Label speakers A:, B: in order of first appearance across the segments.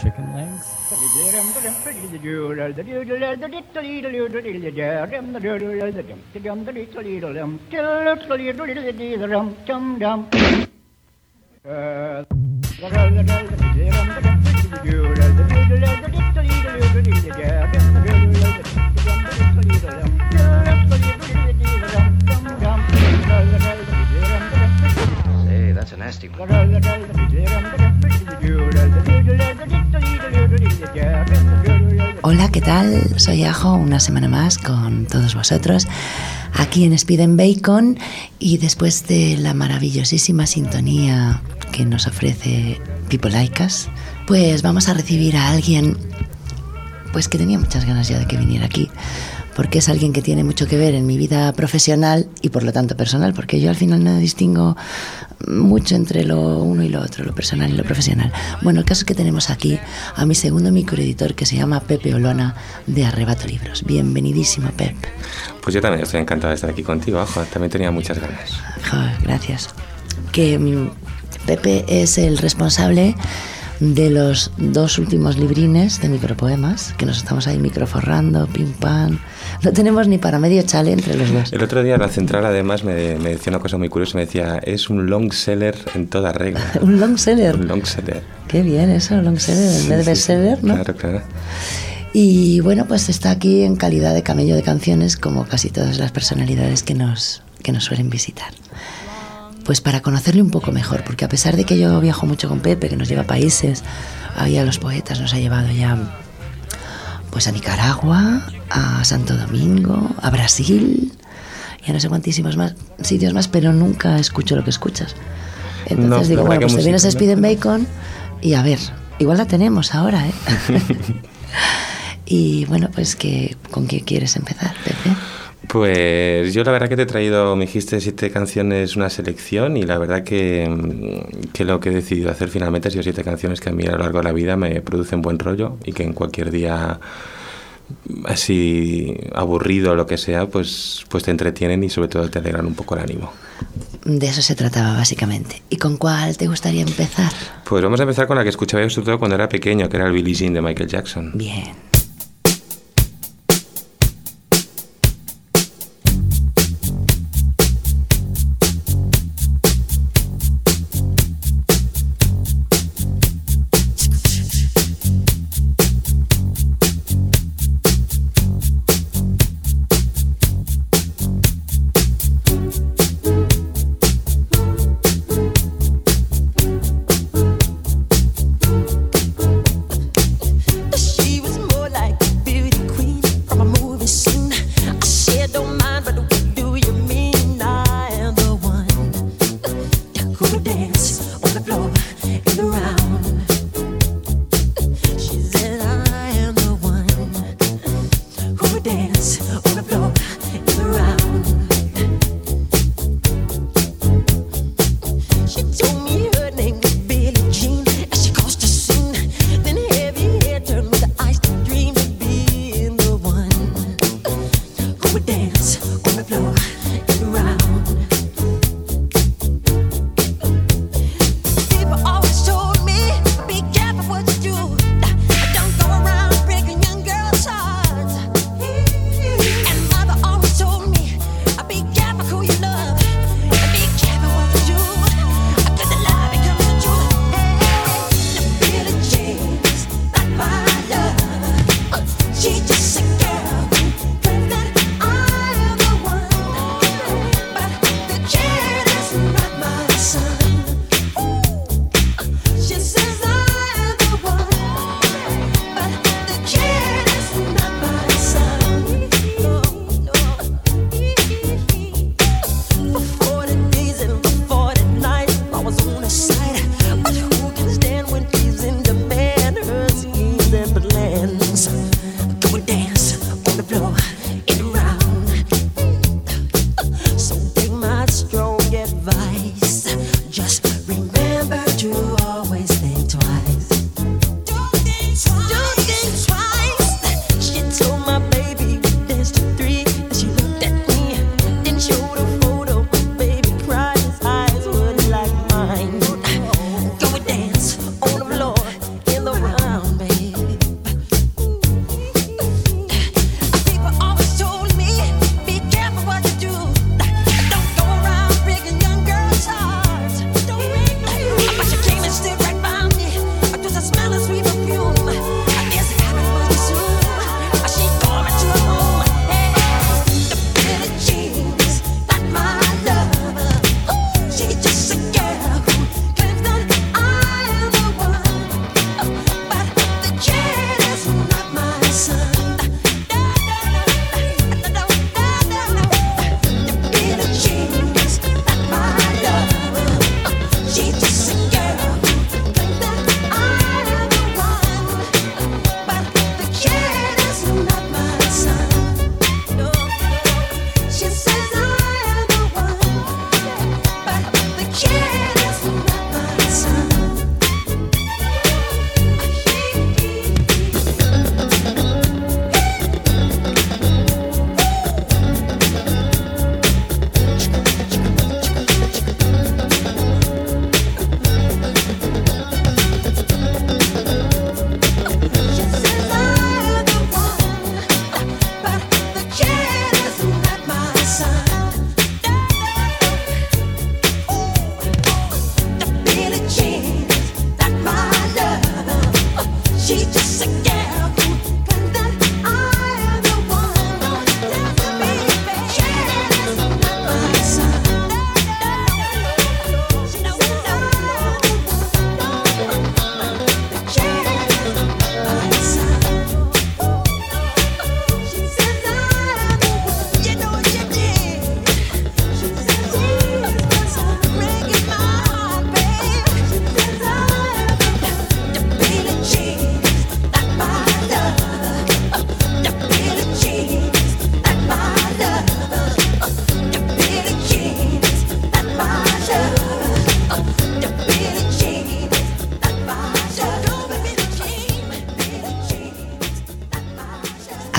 A: Chicken legs?
B: Say,
C: Hola, ¿qué tal? Soy Ajo, una semana más con todos vosotros, aquí en Speed and Bacon y después de la maravillosísima sintonía que nos ofrece People Like Us, pues vamos a recibir a alguien pues que tenía muchas ganas ya de que viniera aquí, porque es alguien que tiene mucho que ver en mi vida profesional y por lo tanto personal, porque yo al final no distingo mucho entre lo uno y lo otro, lo personal y lo profesional. Bueno, el caso es que tenemos aquí a mi segundo microeditor que se llama Pepe Olona de Arrebato Libros. Bienvenidísimo, Pep.
D: Pues yo también estoy encantado de estar aquí contigo, Ajo. También tenía muchas ganas.
C: Joder, gracias. Que Pepe es el responsable de los dos últimos librines de micropoemas, que nos estamos ahí microforrando, pim pam. No tenemos ni para medio chale entre los dos.
D: El otro día la central además me, me decía una cosa muy curiosa, me decía, es un long seller en toda regla.
C: Un long seller.
D: Un long seller.
C: Qué bien eso, long seller, en vez de
D: sí.
C: bestseller, ¿no?
D: Claro, claro.
C: Y bueno, pues está aquí en calidad de camello de canciones, como casi todas las personalidades que nos, que nos suelen visitar. Pues para conocerle un poco mejor, porque a pesar de que yo viajo mucho con Pepe, que nos lleva a países, ahí a los poetas nos ha llevado ya pues a Nicaragua, a Santo Domingo, a Brasil y a no sé cuantísimos más sitios más, pero nunca escucho lo que escuchas. Entonces
D: No,
C: digo, bueno, pues te vienes a Speed and. Bacon y a ver, igual la tenemos ahora, ¿eh? y bueno, pues que ¿con qué quieres empezar, Pepe?
D: Pues yo la verdad que te he traído, me dijiste siete canciones, una selección y la verdad que, mm, que lo que he decidido hacer finalmente ha sido siete canciones que a mí a lo largo de la vida me producen buen rollo y que en cualquier día así aburrido o lo que sea, pues, pues te entretienen y sobre todo te alegran un poco el ánimo.
C: De eso se trataba básicamente. ¿Y con cuál te gustaría empezar?
D: Pues vamos a empezar con la que escuchaba yo sobre todo cuando era pequeño, que era el Billie Jean de Michael Jackson.
C: Bien.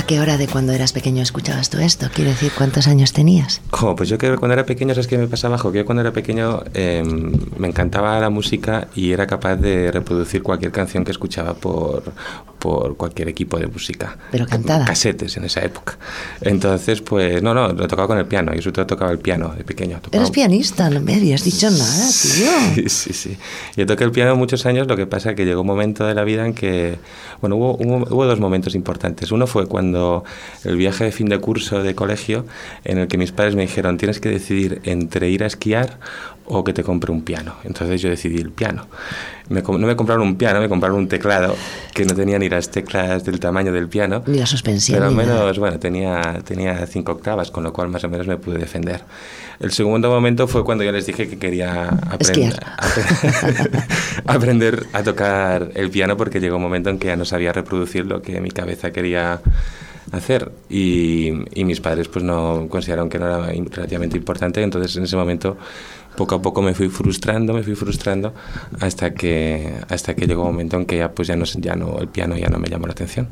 C: Qué hora de cuando eras pequeño escuchabas todo esto? Quiero decir, ¿cuántos años tenías?
D: Oh, pues yo que cuando era pequeño, ¿sabes qué me pasaba? Jo, que yo cuando era pequeño eh, me encantaba la música y era capaz de reproducir cualquier canción que escuchaba por, por cualquier equipo de música.
C: Pero cantada.
D: Casetes en esa época. Entonces, pues no, no, lo tocaba con el piano. Yo sobre todo tocaba el piano de pequeño. Tocaba...
C: Eres pianista, no me habías dicho nada, tío.
D: Sí, sí, sí. Yo toqué el piano muchos años, lo que pasa es que llegó un momento de la vida en que, bueno, hubo, hubo, hubo dos momentos importantes. Uno fue cuando el viaje de fin de curso de colegio, en el que mis padres me dijeron, tienes que decidir entre ir a esquiar o que te compre un piano. Entonces yo decidí el piano. Me, no me compraron un piano, me compraron un teclado que no tenía ni las teclas del tamaño del piano.
C: Ni la suspensión.
D: Pero al menos, bueno, tenía, tenía cinco octavas, con lo cual más o menos me pude defender. El segundo momento fue cuando yo les dije que quería aprender,
C: Esquiar.
D: apre- aprender a tocar el piano porque llegó un momento en que ya no sabía reproducir lo que mi cabeza quería hacer. Y, y mis padres pues no consideraron que no era relativamente importante. Entonces en ese momento poco a poco me fui frustrando me fui frustrando hasta que hasta que llegó un momento en que ya pues ya no ya no el piano ya no me llamó la atención.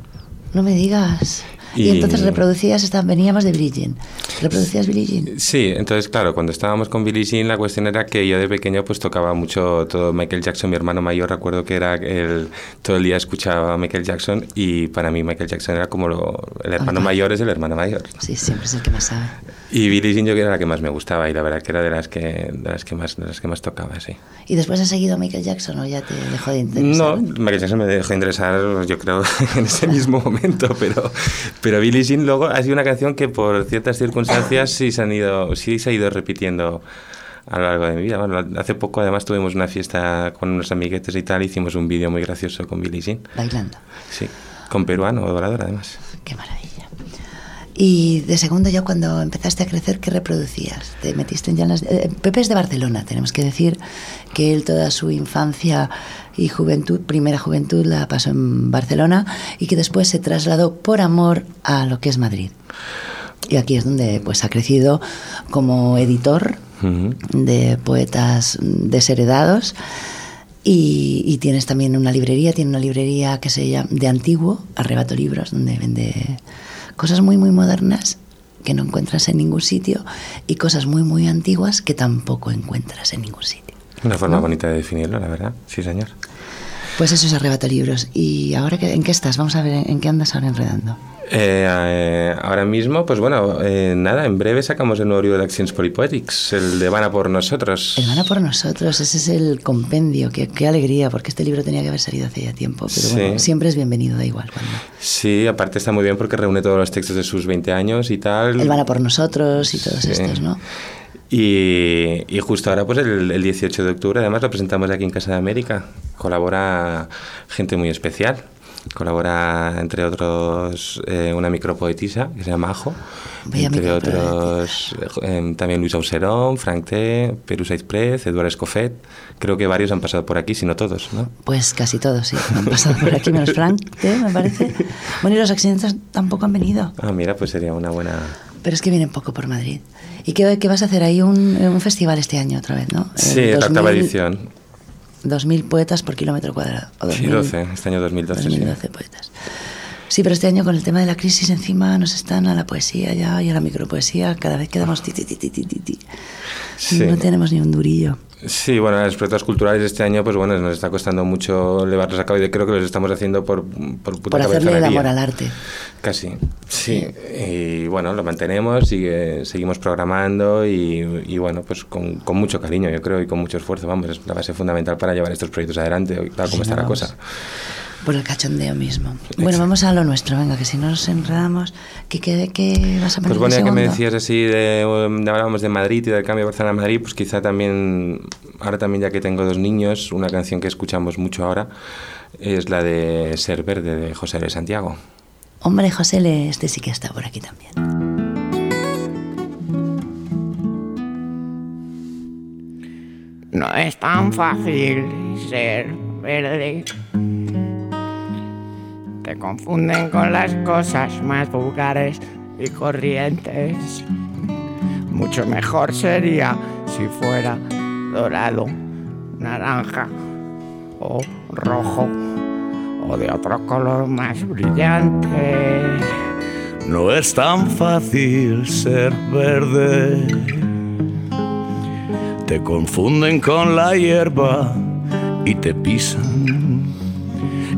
C: No me digas. Y,
D: Y-
C: entonces reproducías, esta- veníamos de Billie Jean. ¿Reproducías Billie Jean?
D: Sí, entonces claro, cuando estábamos con Billie Jean la cuestión era que yo de pequeño pues tocaba mucho todo Michael Jackson, mi hermano mayor recuerdo que era el todo el día escuchaba a Michael Jackson y para mí Michael Jackson era como lo, el hermano mayor es el hermano mayor.
C: Sí, siempre es el que más sabe.
D: Y Billie Jean yo que era la que más me gustaba y la verdad que era de las que de las que más de las que más tocaba, sí.
C: ¿Y después has seguido a Michael Jackson o ya te dejó de
D: No,
C: interesar?
D: Michael Jackson me dejó de interesar, yo creo, en ese mismo momento, pero, pero Billie Jean luego ha sido una canción que por ciertas circunstancias sí se, han ido, sí se ha ido repitiendo a lo largo de mi vida. Bueno, hace poco además tuvimos una fiesta con unos amiguetes y tal, hicimos un vídeo muy gracioso con Billie Jean,
C: Bailando.
D: sí, con peruano, dorador además.
C: Qué maravilla. Y de segundo ya cuando empezaste a crecer, ¿qué reproducías? Te metiste en ya en las... eh, Pepe es de Barcelona, tenemos que decir que él toda su infancia y juventud, primera juventud, la pasó en Barcelona y que después se trasladó por amor a lo que es Madrid. Y aquí es donde pues ha crecido como editor de poetas desheredados y, y tienes también una librería, tiene una librería que se llama de antiguo, Arrebato Libros, donde vende cosas muy muy modernas que no encuentras en ningún sitio y cosas muy muy antiguas que tampoco encuentras en ningún sitio.
D: Una forma bonita de definirlo, la verdad, sí señor.
C: Pues eso es Arrebato Libros. ¿Y ahora qué- en qué estás? Vamos a ver en qué andas ahora enredando.
D: Eh, eh, ahora mismo, pues bueno, eh, nada, en breve sacamos el nuevo libro de Actions Polypoetics, el de Van a por nosotros.
C: El Van a por nosotros, ese es el compendio, qué, qué alegría, porque este libro tenía que haber salido hace ya tiempo, pero
D: Sí.
C: bueno, siempre es bienvenido, da igual. Cuando.
D: Sí, aparte está muy bien porque reúne todos los textos de sus 20 años y tal.
C: El Van a por nosotros y todos
D: Sí.
C: estos, ¿no?
D: Y, y justo ahora, pues el, el 18 de octubre, además lo presentamos aquí en Casa de América. Colabora gente muy especial. Colabora, entre otros, eh, una micropoetisa que se llama Ajo.
C: Bella
D: entre otros, eh, también Luis Auserón, Frank T., Perú Saiz Prez, Eduardo Escofet. Creo que varios han pasado por aquí, si no todos, ¿no?
C: Pues casi todos, sí. Han pasado por aquí, menos Frank, ¿eh? me parece. Bueno, y los accidentes tampoco han venido,
D: Ah, mira, pues sería una buena...
C: pero es que vienen poco por Madrid. ¿Y qué, qué vas a hacer ahí? Un, un festival este año otra vez, ¿no?
D: Sí,
C: Eh,
D: la octava
C: 2000
D: edición.
C: 2.000 poetas por kilómetro cuadrado. O
D: Sí,
C: 2000,
D: 12, este año 2012. sí.
C: 2012 poetas. Sí, pero este año con el tema de la crisis encima nos están a la poesía ya y a la micropoesía. Cada vez quedamos ti, ti, ti, ti, ti, ti.
D: Sí.
C: No tenemos ni un durillo.
D: Sí, bueno, los proyectos culturales este año, pues bueno, nos está costando mucho llevarlos a cabo y creo que los estamos haciendo por, por puta
C: Por hacerle el amor al arte.
D: Casi, sí. Y bueno, lo mantenemos, sigue, seguimos programando y, y bueno, pues con, con mucho cariño, yo creo, y con mucho esfuerzo, vamos, es la base fundamental para llevar estos proyectos adelante, tal como
C: Sí,
D: está la cosa.
C: Por el cachondeo mismo. Bueno, vamos a lo nuestro, venga, que si no nos enredamos, ¿qué, qué, qué vas a poner
D: Pues bueno,
C: de
D: ya que me decías así, de, um, hablábamos de Madrid y del cambio de Barcelona a Madrid, pues quizá también, ahora también ya que tengo dos niños, una canción que escuchamos mucho ahora es la de Ser Verde de José de Santiago.
C: Hombre, José, le- este sí que está por aquí también.
E: No es tan fácil ser verde. Te confunden con las cosas más vulgares y corrientes. Mucho mejor sería si fuera dorado, naranja o rojo o de otro color más brillante.
F: No es tan fácil ser verde. Te confunden con la hierba y te pisan.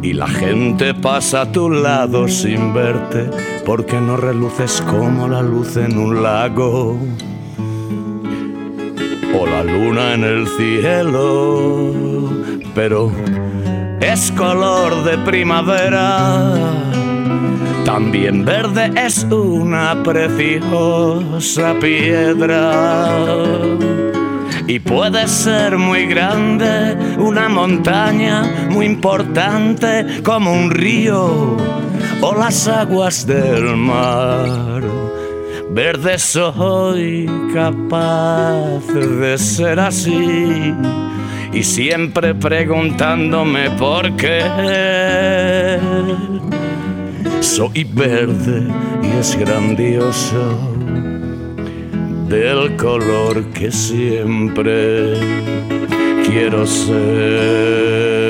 F: Y la gente pasa a tu lado sin verte porque no reluces como la luz en un lago o la luna en el cielo. Pero es color de primavera. También verde es una preciosa piedra. Y puede ser muy grande, una montaña muy importante como un río o las aguas del mar. Verde soy capaz de ser así y siempre preguntándome por qué. Soy verde y es grandioso del color que siempre quiero ser.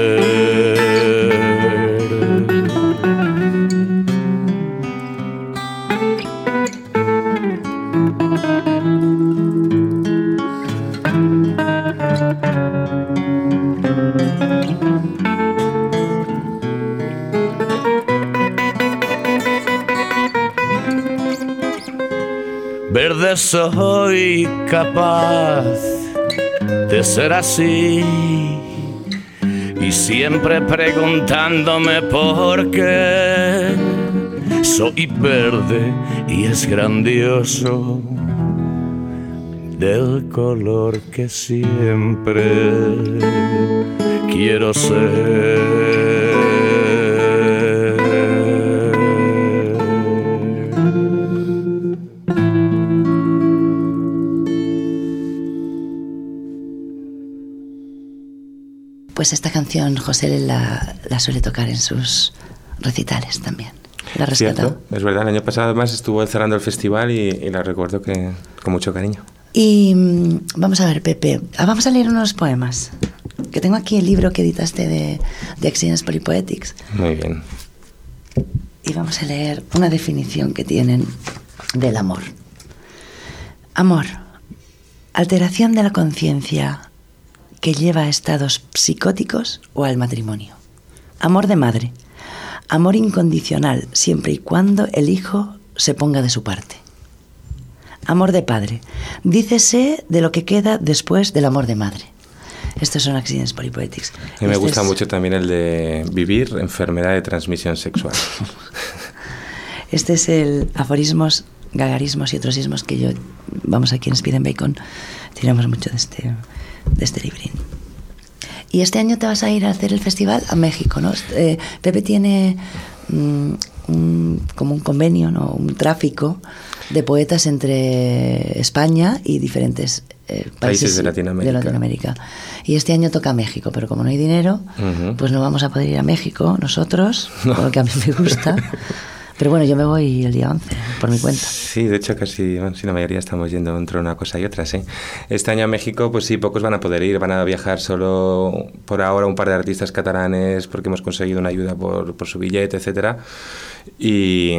F: Soy capaz de ser así y siempre preguntándome por qué soy verde y es grandioso del color que siempre quiero ser.
C: Pues esta canción José la, la suele tocar en sus recitales también. La.
D: Cierto, es verdad, el año pasado además estuvo cerrando el festival y, y la recuerdo que con mucho cariño.
C: Y mm, vamos a ver, Pepe, ah, vamos a leer unos poemas. Que tengo aquí el libro que editaste de, de Accidents Polypoetics.
D: Muy bien.
C: Y vamos a leer una definición que tienen del amor. Amor, alteración de la conciencia que lleva a estados psicóticos o al matrimonio. Amor de madre, amor incondicional siempre y cuando el hijo se ponga de su parte. Amor de padre, dícese de lo que queda después del amor de madre. Estos son accidentes polypoetics.
D: A mí me
C: Este
D: gusta
C: es-
D: mucho también el de vivir enfermedad de transmisión sexual.
C: Este es el aforismos, gagarismos y otros ismos que yo, vamos aquí en Speed and Bacon, tiramos mucho de este, de este librín. Y este año te vas a ir a hacer el festival a México, ¿no? Eh, Pepe tiene mm, un- como un convenio, ¿no? Un tráfico de poetas entre España y diferentes eh, países,
D: Países de Latinoamérica.
C: Latinoamérica. Y este año toca México, pero como no hay dinero,
D: Ujú.
C: pues no vamos a poder ir a México nosotros, porque a mí me gusta. Pero bueno, yo me voy el día 11, por mi cuenta.
D: Sí, de hecho casi, bueno, sí, la mayoría estamos yendo entre una cosa y otra, sí. Este año a México, pues sí, pocos van a poder ir, van a viajar solo por ahora un par de artistas catalanes porque hemos conseguido una ayuda por, por su billete, etcétera. Y,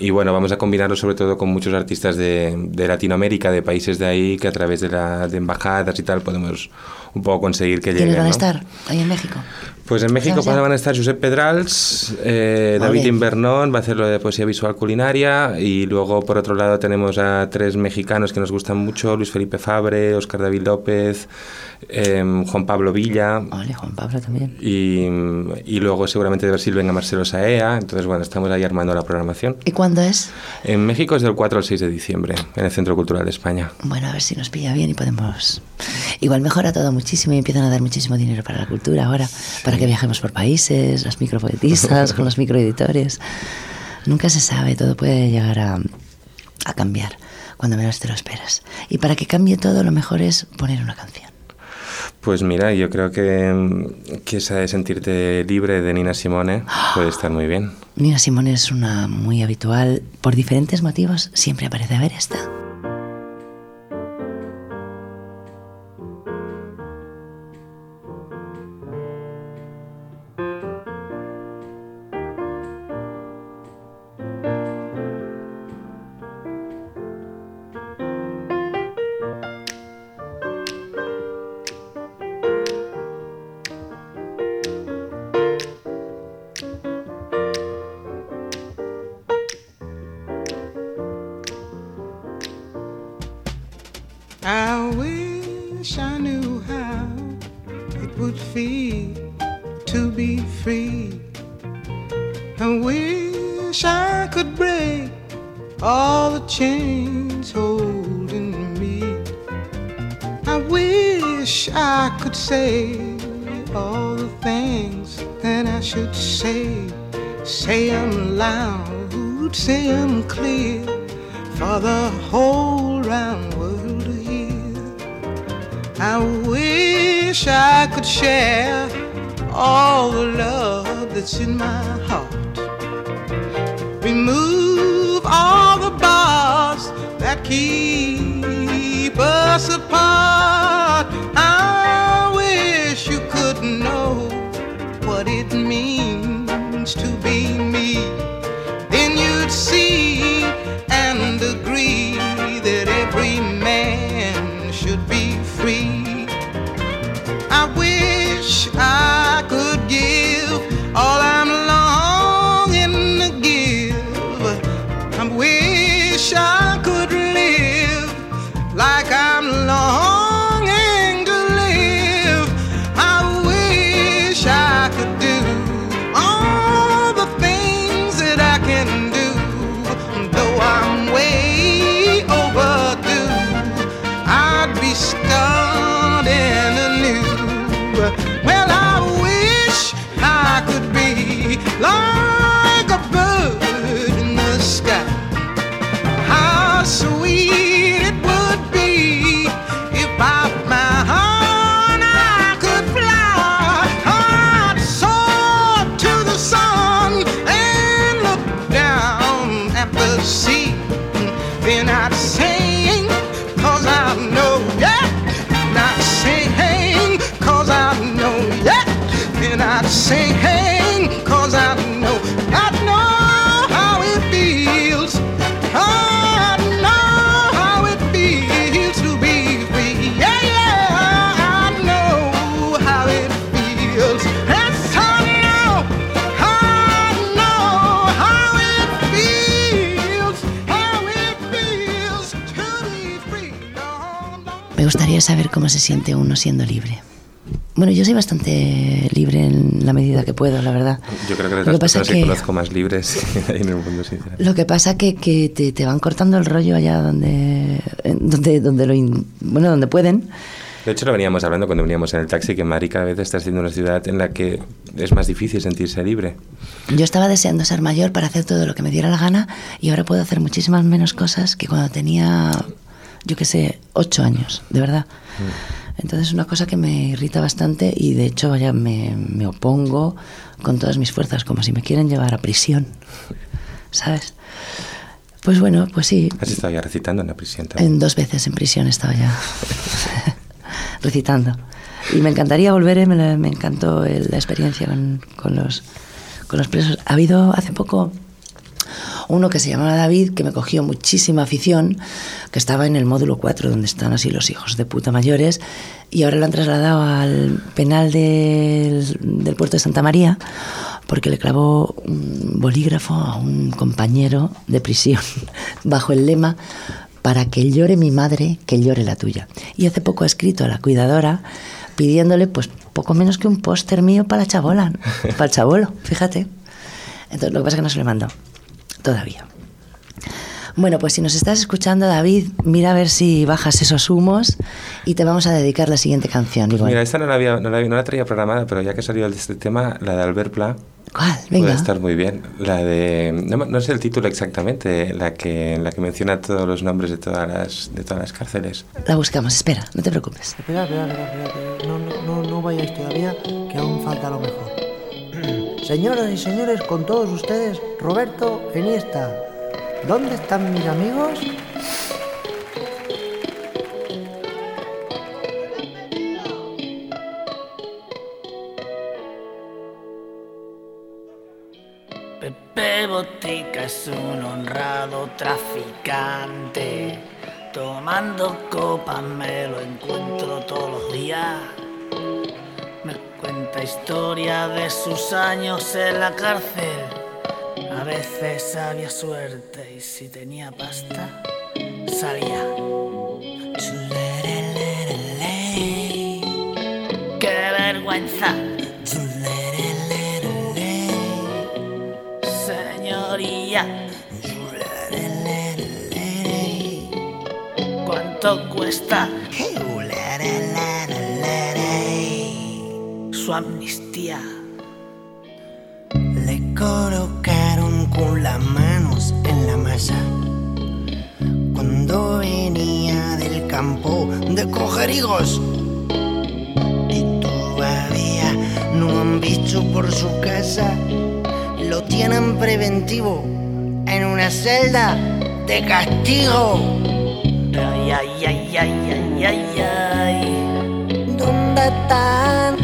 D: y bueno, vamos a combinarlo sobre todo con muchos artistas de, de Latinoamérica, de países de ahí, que a través de, la, de embajadas y tal podemos un poco conseguir que
C: ¿Quiénes
D: lleguen.
C: van a
D: ¿no?
C: estar ahí en México?
D: Pues en México
C: ¿Sabes ya?
D: van a estar Josep Pedrals, eh,
C: Vale.
D: David Invernón, va a hacer lo de poesía visual culinaria y luego por otro lado tenemos a tres mexicanos que nos gustan mucho, Luis Felipe Fabre, Oscar David López, eh, Juan Pablo Villa
C: Vale, Juan Pablo también.
D: y, y luego seguramente de Brasil venga Marcelo Saea, entonces bueno, estamos ahí armando la programación.
C: ¿Y cuándo es?
D: En México es del 4 al 6 de diciembre, en el Centro Cultural de España.
C: Bueno, a ver si nos pilla bien y podemos... Igual mejora todo muchísimo y empiezan a dar muchísimo dinero para la cultura ahora, para que viajemos por países, las micropoetistas, con los microeditores. Nunca se sabe, todo puede llegar a, a cambiar cuando menos te lo esperas. Y para que cambie todo, lo mejor es poner una canción.
D: Pues mira, yo creo que, que esa de sentirte libre de Nina Simone puede estar muy bien.
C: Nina Simone es una muy habitual, por diferentes motivos, siempre aparece a ver esta.
G: Keep us apart.
C: Gustaría saber cómo se siente uno siendo libre. Bueno, yo soy bastante libre en la medida que puedo, la verdad.
D: Yo creo que de
C: Lo
D: las
C: que pasa
D: personas que,
C: que-
D: conozco más libres hay en el mundo, sinceramente.
C: Lo que pasa que, que te, te van cortando el rollo allá donde, donde, donde lo in- bueno, donde pueden.
D: De hecho, lo veníamos hablando cuando veníamos en el taxi, que Madrid cada vez está siendo una ciudad en la que es más difícil sentirse libre.
C: Yo estaba deseando ser mayor para hacer todo lo que me diera la gana y ahora puedo hacer muchísimas menos cosas que cuando tenía, yo qué sé, ocho años, de verdad. Entonces es una cosa que me irrita bastante y de hecho vaya, me, me opongo con todas mis fuerzas, como si me quieren llevar a prisión, ¿sabes? Pues bueno, pues sí,
D: Has estado ya recitando en la prisión también.
C: en dos veces en prisión estaba ya recitando. Y me encantaría volver, eh, me, me encantó la experiencia con, con los, con los presos. Ha habido hace poco uno que se llamaba David, que me cogió muchísima afición, que estaba en el módulo 4, donde están así los hijos de puta mayores, y ahora lo han trasladado al penal del, puerto de Santa María, porque le clavó un bolígrafo a un compañero de prisión, bajo el lema, para que llore mi madre, que llore la tuya. Y hace poco ha escrito a la cuidadora pidiéndole, pues, poco menos que un póster mío para la chabola, para el chabolo, fíjate. Entonces, lo que pasa es que no se le mandó todavía. Bueno, pues si nos estás escuchando, David, mira a ver si bajas esos humos y te vamos a dedicar la siguiente canción. Igual.
D: Mira, esta no la, había, no, la, no la traía programada, pero ya que salió de este tema, la de Albert Pla
C: ¿Cuál? Venga.
D: puede estar muy bien. La de. No, no sé el título exactamente, la que, la que menciona todos los nombres de todas las, de todas las cárceles.
C: La buscamos, espera, no te preocupes.
H: Espera, espera, espera, espera, no, no, no vayáis todavía, que aún falta lo mejor. Señoras y señores, con todos ustedes, Roberto Iniesta. ¿Dónde están mis amigos?
I: Pepe Botica es un honrado traficante. Tomando copas me lo encuentro todos los días. Cuenta historia de sus años en la cárcel. A veces había suerte y si tenía pasta, salía. Qué vergüenza. Señoría. ¿Cuánto cuesta amnistía?
H: Le colocaron con las manos en la masa. Cuando venía del campo de coger higos. Y todavía no han visto por su casa. Lo tienen preventivo en una celda de castigo.
I: Ay, ay, ay, ay, ay, ay, ay.
H: ¿Dónde están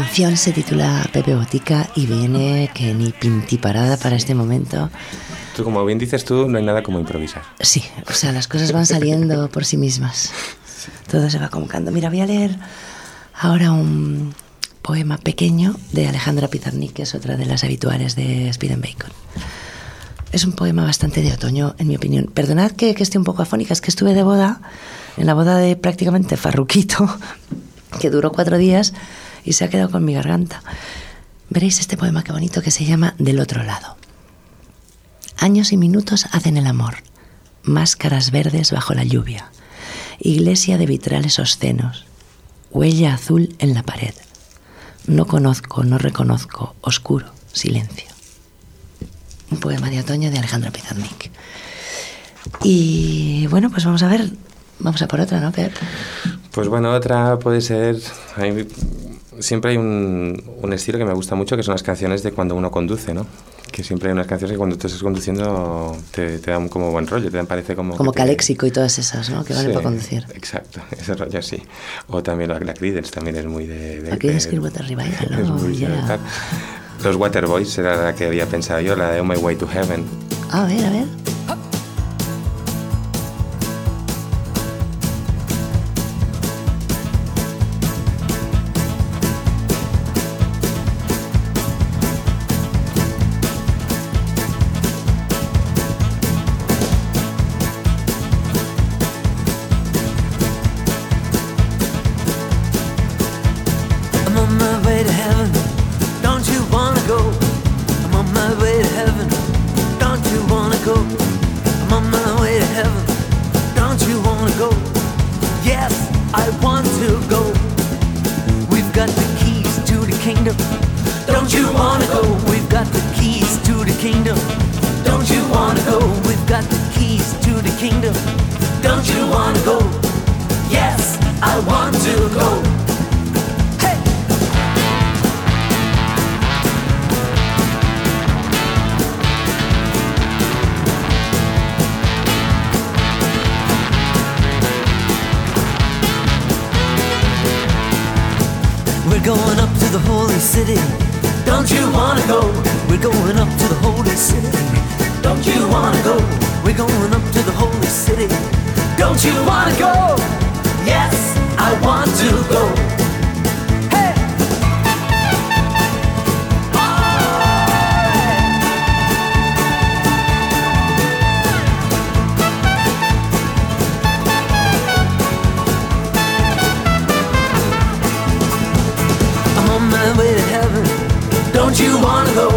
C: canción se titula Pepe Botica y viene que ni pintiparada para este momento.
D: Tú, como bien dices tú, no hay nada como improvisar.
C: Sí, o sea, las cosas van saliendo por sí mismas. Todo se va convocando. Mira, voy a leer ahora un poema pequeño de Alejandra Pizarnik, que es otra de las habituales de Speed and Bacon. Es un poema bastante de otoño, en mi opinión. Perdonad que, que esté un poco afónica, es que estuve de boda, en la boda de prácticamente Farruquito, que duró cuatro días y se ha quedado con mi garganta. Veréis este poema qué bonito que se llama Del otro lado. Años y minutos hacen el amor, máscaras verdes bajo la lluvia, iglesia de vitrales obscenos, huella azul en la pared. No conozco, no reconozco, oscuro, silencio. Un poema de otoño de Alejandro Pizarnik. Y bueno, pues vamos a ver, vamos a por otra, ¿no, Pep?
D: Pues bueno, otra puede ser... siempre hay un, un estilo que me gusta mucho, que son las canciones de cuando uno conduce, ¿no? Que siempre hay unas canciones que cuando tú estás conduciendo te, te dan como buen rollo, te dan, parece como...
C: Como
D: que te-
C: Caléxico y todas esas, ¿no? Que valen
D: Sí,
C: para conducir.
D: Exacto, ese rollo sí. O también la, la Creedence también es muy de... de
C: La Creedence
D: de-
C: Revival,
D: es
C: oh,
D: muy de
C: yeah.
D: tal. Los Waterboys era la que había pensado yo, la de On My Way to Heaven.
C: A ver, a ver.
J: Heaven. Don't you wanna go? I'm on my way to heaven. Don't you wanna go? Yes, I want to go. We've got the keys to the kingdom. Don't you wanna go? We've got the keys to the kingdom. Don't you wanna go? We've got the keys to the kingdom. Don't you wanna go? Yes, I want to go. Holy city. Don't you wanna go? We're going up to the holy city. Don't you wanna go? We're going up to the holy city. Don't you wanna go? Yes, I want to go. Don't you wanna go?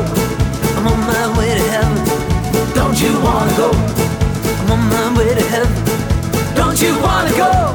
J: I'm on my way to heaven. Don't you wanna go? I'm on my way to heaven. Don't you wanna go?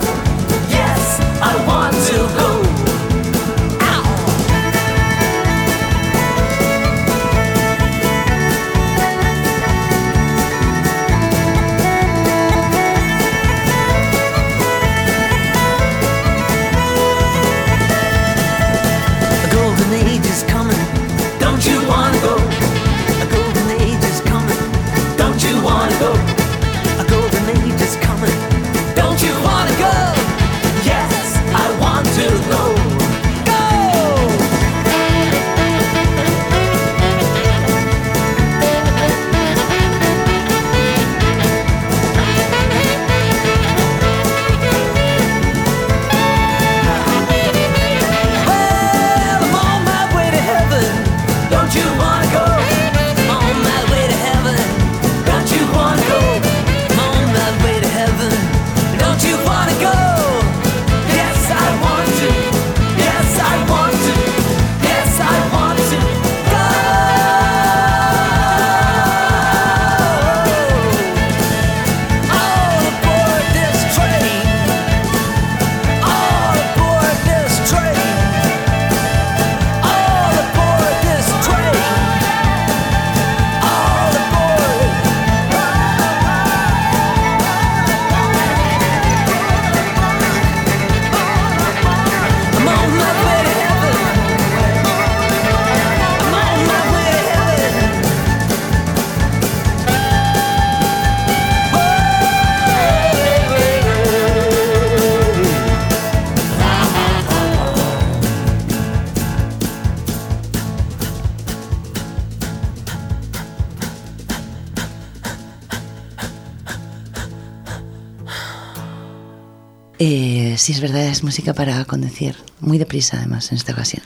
C: Sí, es verdad, es música para conducir. Muy deprisa, además, en esta ocasión.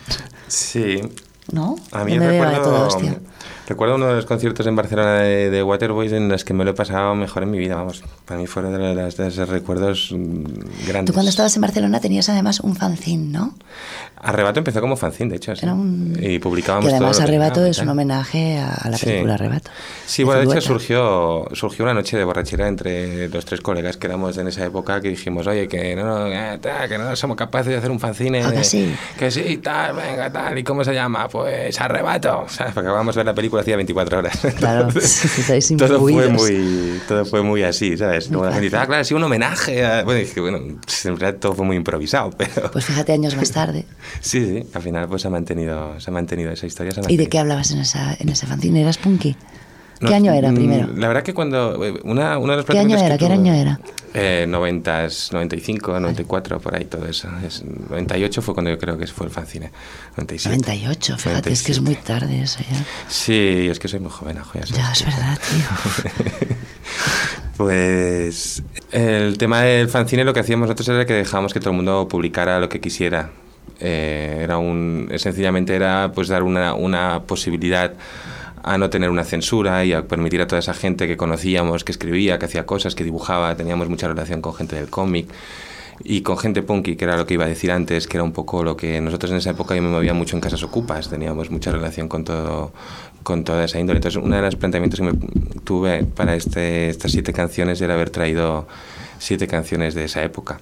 D: Sí.
C: ¿No?
D: A mí
C: Yo me
D: recuerdo,
C: toda hostia.
D: Recuerdo uno de los conciertos en Barcelona de, de Waterboys en los que me lo he pasado mejor en mi vida, vamos. Para mí fueron de, las- de esos recuerdos mm, grandes.
C: Tú cuando estabas en Barcelona tenías además un fanzine, ¿no?
D: Arrebato empezó como fanzine, de hecho. sí.
C: Era un-
D: Y publicábamos
C: Que además
D: todo que
C: Arrebato
D: teníamos,
C: es un homenaje a, la
D: Sí.
C: película Arrebato.
D: Sí, bueno, de hecho surgió, surgió una noche de borrachera entre los tres colegas que éramos en esa época que dijimos, oye, que no, no, eh, que no somos capaces de hacer un fanzine.
C: ¿A que sí?
D: Que sí, tal, venga, tal. ¿Y cómo se llama? Pues arrebato, ¿sabes? Porque acabamos de ver la película hacía 24 horas.
C: Claro, estáis
D: todo fue muy todo fue muy así, ¿sabes? Luego la gente dice, ah, claro, ha sido un homenaje. a-". Bueno, dije, bueno, en realidad todo fue muy improvisado, pero
C: Pues fíjate, años más tarde.
D: sí, sí, al final pues se ha mantenido, se ha mantenido esa historia. Se ha
C: ¿Y de
D: mantenido.
C: qué hablabas en, esa, en ese fanzine? ¿Eras punky?
D: No,
C: ¿Qué año era
D: mm,
C: primero?
D: La verdad que cuando eh, una, una de los
C: ¿Qué año
D: que
C: era? ¿Qué
D: tuve-
C: año era?
D: Eh, 90, 95, 94, por ahí todo eso. Es, 98 fue cuando yo creo que fue el fanzine. 97.
C: 98, fíjate, es que es muy tarde eso ya.
D: Sí, es que soy muy joven, ajo, ya sabes.
C: Ya, es verdad, tío.
D: Pues el tema del fanzine lo que hacíamos nosotros era que dejábamos que todo el mundo publicara lo que quisiera. Eh, era un, sencillamente era pues dar una, una posibilidad a no tener una censura y a permitir a toda esa gente que conocíamos, que escribía, que hacía cosas, que dibujaba, teníamos mucha relación con gente del cómic y con gente punky, que era lo que iba a decir antes, que era un poco lo que nosotros en esa época yo me movía mucho en casas ocupas, teníamos mucha relación con todo con toda esa índole. Entonces, uno de los planteamientos que me tuve para este, estas siete canciones era haber traído siete canciones de esa época.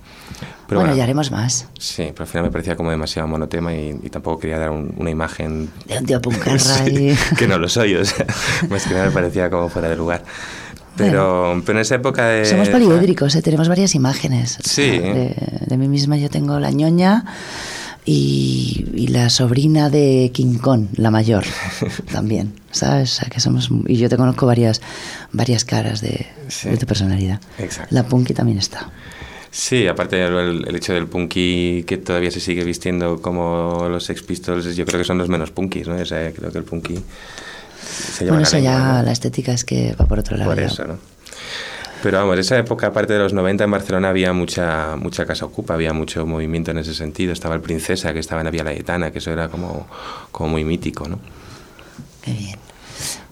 D: Pero
C: bueno, ya haremos más.
D: Sí, pero al final me parecía como demasiado monotema y, y tampoco quería dar un- una imagen
C: De un tío
D: Sí, que no lo soy, o sea, más que nada me parecía como fuera de lugar. Pero, pero en esa época de...
C: Somos poliédricos, ¿eh? tenemos varias imágenes.
D: Sí.
C: De, de mí misma yo tengo la ñoña y, y la sobrina de King Kong, la mayor, también, ¿sabes? O sea, que somos... Y yo te conozco varias, varias caras de,
D: Sí.
C: de tu personalidad.
D: Exacto.
C: La punky también está.
D: Sí, aparte el, el hecho del punky que todavía se sigue vistiendo como los Sex Pistols, yo creo que son los menos punkis, ¿no? O sea, creo que el punky se lleva
C: Bueno, eso ya, la estética es que va por otro lado.
D: Por eso, ¿no? Pero vamos, esa época, aparte de los 90 en Barcelona, había mucha, mucha casa ocupa, había mucho movimiento en ese sentido. Estaba el Princesa, que estaba en la Vía Layetana, que eso era como, como muy mítico, ¿no?
C: Qué bien.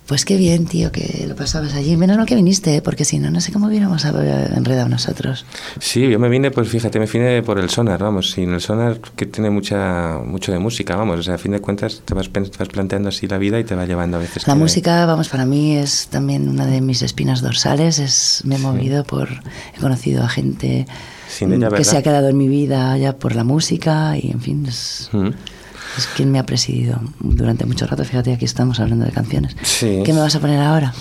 C: Pues qué bien, tío, que lo pasabas allí. Menos mal que viniste, ¿eh? porque si no, no sé cómo hubiéramos enredado nosotros.
D: Sí, yo me vine, pues fíjate, me vine por el sonar, vamos, sin el sonar que tiene mucha, mucho de música, vamos, o sea, a fin de cuentas te vas, te vas planteando así la vida y te va llevando a veces...
C: La
D: que-
C: música, vamos, para mí es también una de mis espinas dorsales. Es, me he movido por. He conocido a gente
D: Sin ella,
C: que se ha quedado en mi vida ya por la música y, en fin, es,
D: Mm.
C: Es quien me ha presidido durante mucho rato. Fíjate, aquí estamos hablando de canciones.
D: Sí.
C: ¿Qué me vas a poner ahora?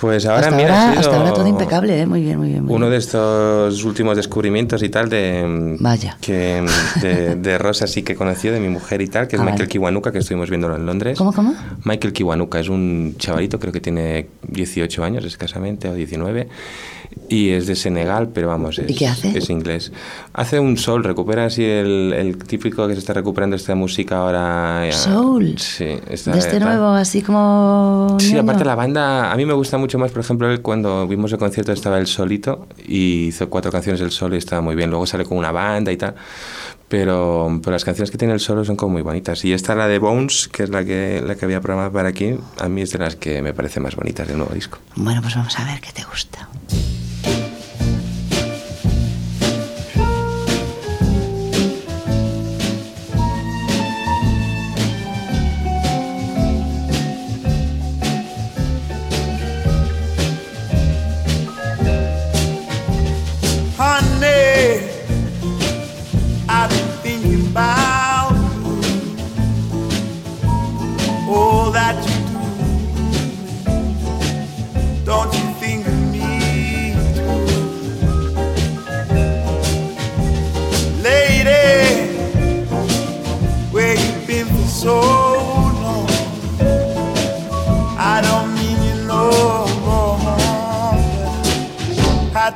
D: Pues ahora,
C: hasta,
D: mira,
C: ahora, hasta ahora todo impecable, ¿eh? Muy bien, muy bien. muy
D: Uno
C: bien.
D: de estos últimos descubrimientos y tal de
C: Vaya.
D: que de, de Rosa sí que conoció de mi mujer y tal, que es
C: Ah,
D: Michael
C: vale.
D: Kiwanuka, que estuvimos viéndolo en Londres.
C: ¿Cómo, cómo?
D: Michael Kiwanuka es un chavalito, creo que tiene 18 años escasamente o 19 y es de Senegal, pero vamos, es,
C: ¿Y qué hace?
D: es inglés. Hace un soul, recupera así el, el típico que se está recuperando esta música ahora. eh,
C: Soul.
D: Sí, está
C: De este
D: está-
C: nuevo, así como.
D: Sí,
C: ñoño.
D: aparte la banda, a mí me gusta mucho más, por ejemplo, él cuando vimos el concierto estaba él solito y hizo cuatro canciones él solo y estaba muy bien. Luego sale con una banda y tal. Pero, pero las canciones que tiene él solo son como muy bonitas. Y esta, la de Bones, que es la que, la que había programado para aquí, a mí es de las que me parece más bonitas del nuevo disco.
C: Bueno, pues vamos a ver qué te gusta.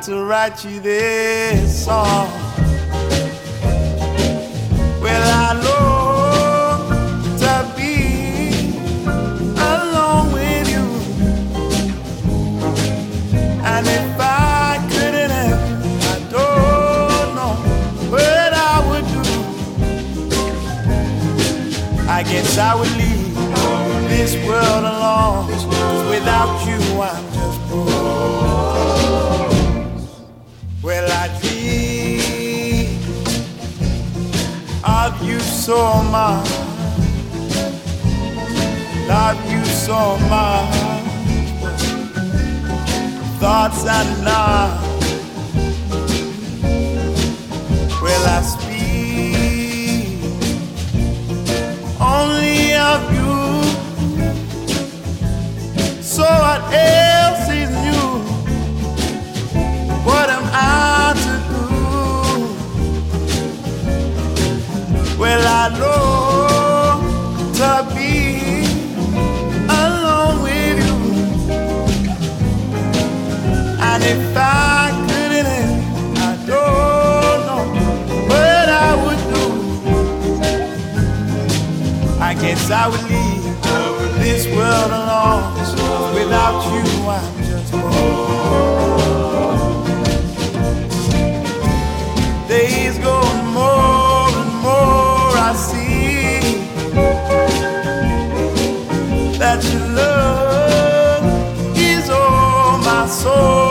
J: To write you this song. Well, I long to be alone with you. And if I couldn't have you, I don't know what I would do. I guess I would leave this world alone. without you, I'm saw my life, you saw my thoughts and lies. Well, I speak only of you,
K: so at to be alone with you. And if I couldn't, I don't know what I would do. I guess I would leave this world alone. Without you, I'm just. Soul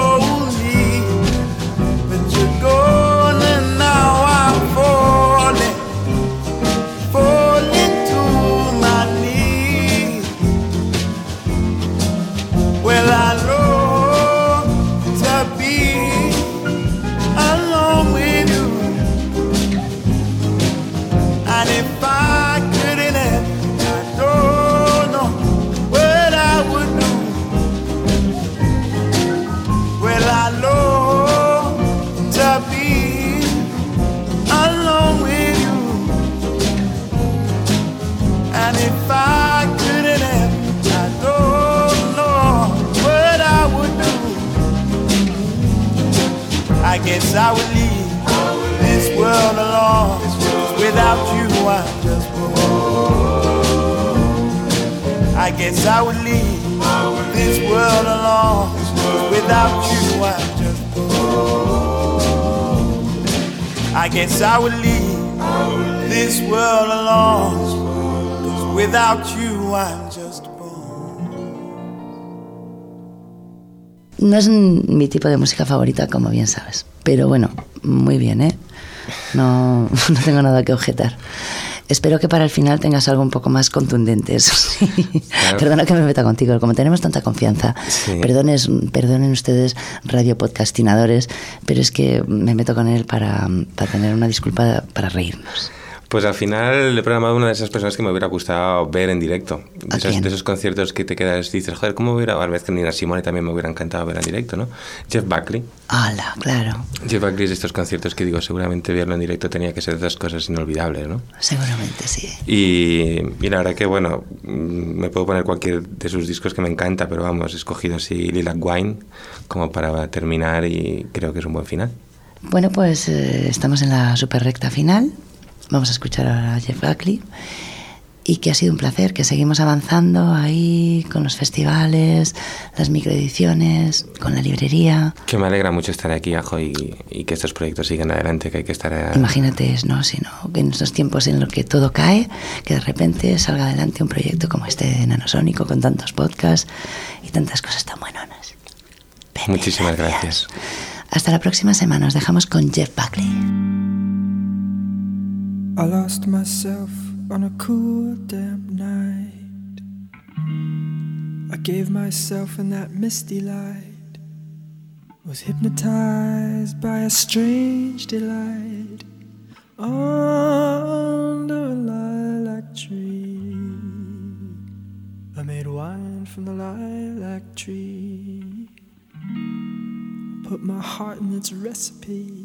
C: tipo de música favorita, como bien sabes. Pero bueno, muy bien, ¿eh? No, no tengo nada que objetar. Espero que para el final tengas algo un poco más contundente, eso sí. Perdona que me meta contigo, como tenemos tanta confianza.
D: Sí.
C: Perdones, perdonen ustedes, radiopodcastinadores, pero es que me meto con él para, para tener una disculpa para reírnos.
D: Pues al final he programado una de esas personas que me hubiera gustado ver en directo. De
C: ¿A
D: esos,
C: quién?
D: de esos conciertos que te quedas y dices, joder, ¿cómo hubiera? A vez que Nina Simone también me hubiera encantado ver en directo, ¿no? Jeff Buckley.
C: ¡Hala! Claro,
D: Jeff Buckley es de estos conciertos que digo, seguramente verlo en directo tenía que ser de esas cosas inolvidables, ¿no?
C: seguramente sí.
D: Y, y la verdad que, bueno, mm, me puedo poner cualquier de sus discos que me encanta, pero vamos, he escogido así Lilac Wine como para terminar y creo que es un buen final.
C: Bueno, pues eh, estamos en la super recta final. Vamos a escuchar ahora a Jeff Buckley. Y que ha sido un placer, que seguimos avanzando ahí con los festivales, las microediciones, con la librería.
D: Que me alegra mucho estar aquí, Ajo, y, y que estos proyectos sigan adelante, que hay que estar... a-
C: Imagínate, ¿no? Sino que en estos tiempos en los que todo cae, que de repente salga adelante un proyecto como este de Nanosónico, con tantos podcasts y tantas cosas tan buenonas.
D: Muchísimas gracias.
C: Hasta la próxima semana. Os dejamos con Jeff Buckley.
L: I lost myself on a cool, damp night. I gave myself in that misty light. Was hypnotized by a strange delight under a lilac tree. I made wine from the lilac tree. Put my heart in its recipe.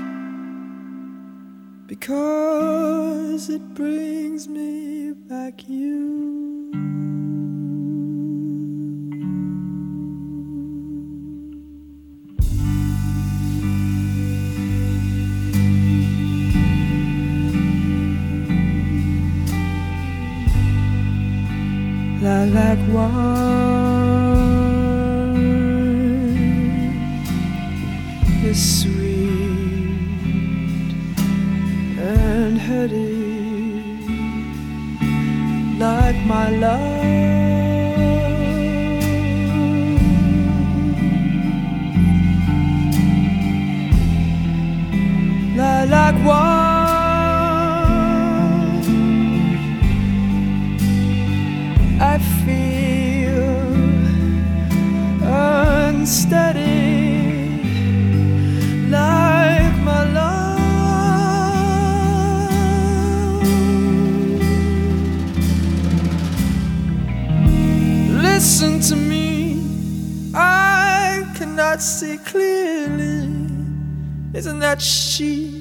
L: because it brings me back you. Lilac wine is sweet my love. She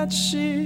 L: that she?